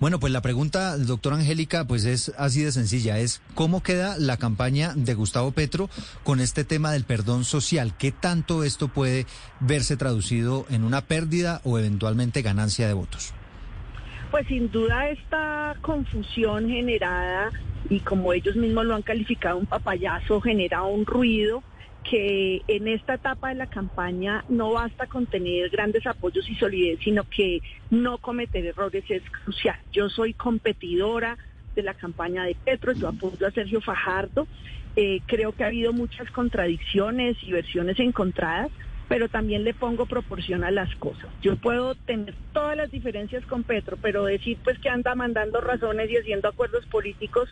Bueno, pues la pregunta, doctora Angélica, pues es así de sencilla, es ¿cómo queda la campaña de Gustavo Petro con este tema del perdón social? ¿Qué tanto esto puede verse traducido en una pérdida o eventualmente ganancia de votos? Pues sin duda esta confusión generada y como ellos mismos lo han calificado un papayazo genera un ruido que en esta etapa de la campaña no basta con tener grandes apoyos y solidez, sino que no cometer errores es crucial. Yo soy competidora de la campaña de Petro, yo apoyo a Sergio Fajardo, eh, creo que ha habido muchas contradicciones y versiones encontradas, pero también le pongo proporción a las cosas. Yo puedo tener todas las diferencias con Petro, pero decir pues que anda mandando razones y haciendo acuerdos políticos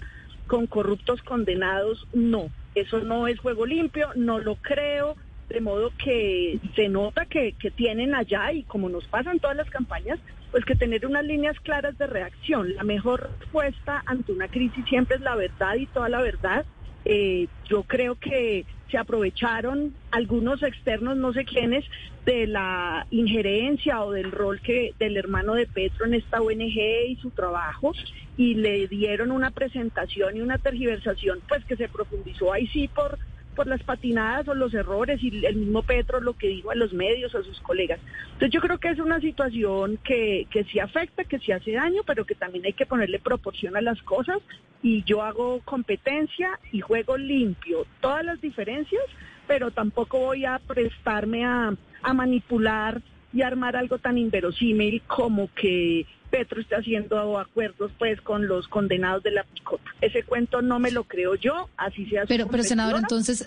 con corruptos condenados, no. Eso no es juego limpio, no lo creo. De modo que se nota que, que tienen allá, y como nos pasa en todas las campañas, pues que tener unas líneas claras de reacción. La mejor respuesta ante una crisis siempre es la verdad y toda la verdad. Eh, yo creo que se aprovecharon algunos externos, no sé quiénes, de la injerencia o del rol que del hermano de Petro en esta ONG y su trabajo y le dieron una presentación y una tergiversación pues que se profundizó ahí sí por por las patinadas o los errores y el mismo Petro lo que dijo a los medios, a sus colegas. Entonces yo creo que es una situación que, que sí afecta, que sí hace daño, pero que también hay que ponerle proporción a las cosas y yo hago competencia y juego limpio todas las diferencias, pero tampoco voy a prestarme a, a manipular y armar algo tan inverosímil como que Petro está haciendo acuerdos pues con los condenados de la picota. Ese cuento no me lo creo yo, así sea. Pero, pero senador, entonces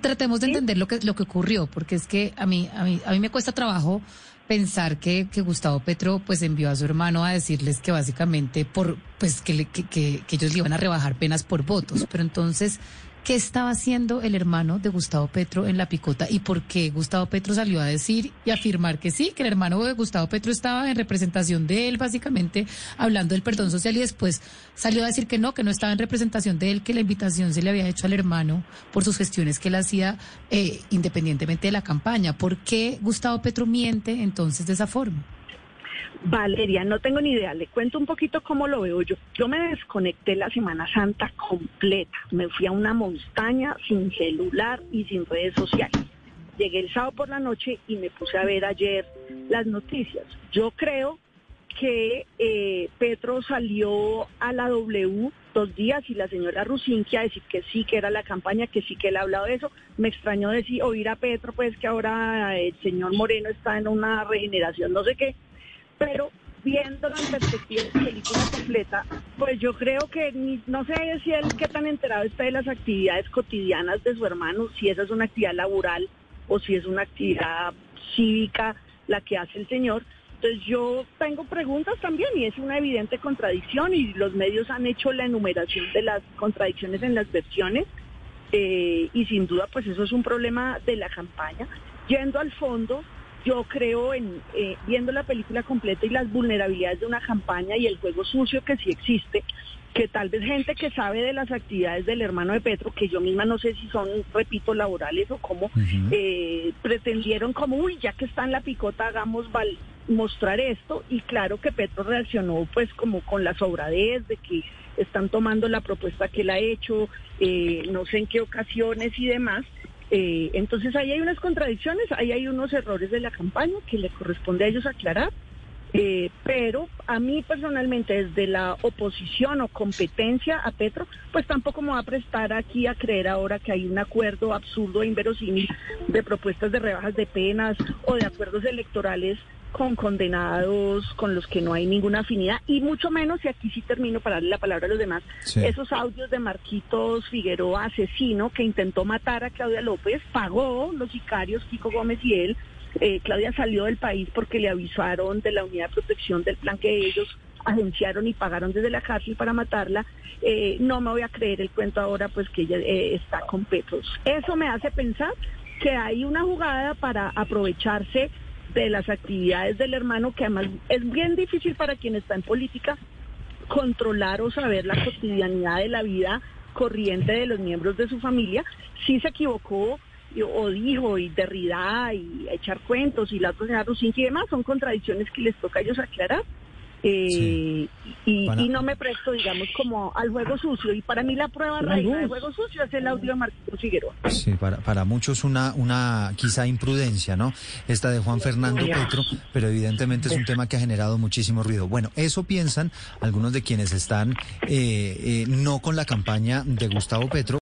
tratemos de entender lo que lo que ocurrió, porque es que a mí a mí a mí me cuesta trabajo pensar que, que Gustavo Petro pues envió a su hermano a decirles que básicamente por pues que, que, que ellos le iban a rebajar penas por votos, pero entonces ¿Qué estaba haciendo el hermano de Gustavo Petro en la picota y por qué Gustavo Petro salió a decir y afirmar que sí, que el hermano de Gustavo Petro estaba en representación de él, básicamente hablando del perdón social y después salió a decir que no, que no estaba en representación de él, que la invitación se le había hecho al hermano por sus gestiones que él hacía eh, independientemente de la campaña. ¿Por qué Gustavo Petro miente entonces de esa forma? Valeria, no tengo ni idea. Le cuento un poquito cómo lo veo yo. Yo me desconecté la Semana Santa completa. Me fui a una montaña sin celular y sin redes sociales. Llegué el sábado por la noche y me puse a ver ayer las noticias. Yo creo que eh, Petro salió a la W dos días y la señora Rusinki a decir que sí, que era la campaña, que sí que él ha hablado de eso. Me extrañó decir, oír a Petro, pues que ahora el señor Moreno está en una regeneración, no sé qué pero viendo en perspectiva de película completa, pues yo creo que no sé si él qué tan enterado está de las actividades cotidianas de su hermano, si esa es una actividad laboral o si es una actividad cívica la que hace el señor. Entonces yo tengo preguntas también y es una evidente contradicción y los medios han hecho la enumeración de las contradicciones en las versiones eh, y sin duda pues eso es un problema de la campaña. Yendo al fondo, yo creo en, eh, viendo la película completa y las vulnerabilidades de una campaña y el juego sucio que sí existe, que tal vez gente que sabe de las actividades del hermano de Petro, que yo misma no sé si son, repito, laborales o cómo, eh, pretendieron como, uy, ya que está en la picota, hagamos mostrar esto. Y claro que Petro reaccionó pues como con la sobradez de que están tomando la propuesta que él ha hecho, eh, no sé en qué ocasiones y demás. Eh, entonces ahí hay unas contradicciones, ahí hay unos errores de la campaña que le corresponde a ellos aclarar. Eh, pero a mí personalmente desde la oposición o competencia a Petro, pues tampoco me va a prestar aquí a creer ahora que hay un acuerdo absurdo e inverosímil de propuestas de rebajas de penas o de acuerdos electorales con condenados con los que no hay ninguna afinidad y mucho menos, y aquí sí termino para darle la palabra a los demás, esos audios de Marquitos Figueroa, asesino, que intentó matar a Claudia López, pagó los sicarios, Kiko Gómez y él. Eh, Claudia salió del país porque le avisaron de la unidad de protección del plan que ellos agenciaron y pagaron desde la cárcel para matarla. Eh, no me voy a creer el cuento ahora, pues que ella eh, está con Petros. Eso me hace pensar que hay una jugada para aprovecharse de las actividades del hermano, que además es bien difícil para quien está en política controlar o saber la cotidianidad de la vida corriente de los miembros de su familia, si se equivocó o dijo y Derrida y echar cuentos y la otra señora Rusinki y demás, son contradicciones que les toca a ellos aclarar. Eh, y no me presto, digamos, como al juego sucio. Y para mí la prueba reina del juego sucio es el audio de Marcos Figueroa. Sí, para, para muchos una, una quizá imprudencia, ¿no? Esta de Juan Fernando Petro, pero evidentemente es un tema que ha generado muchísimo ruido. Bueno, eso piensan algunos de quienes están eh, eh, no con la campaña de Gustavo Petro.